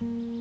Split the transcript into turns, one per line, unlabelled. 嗯。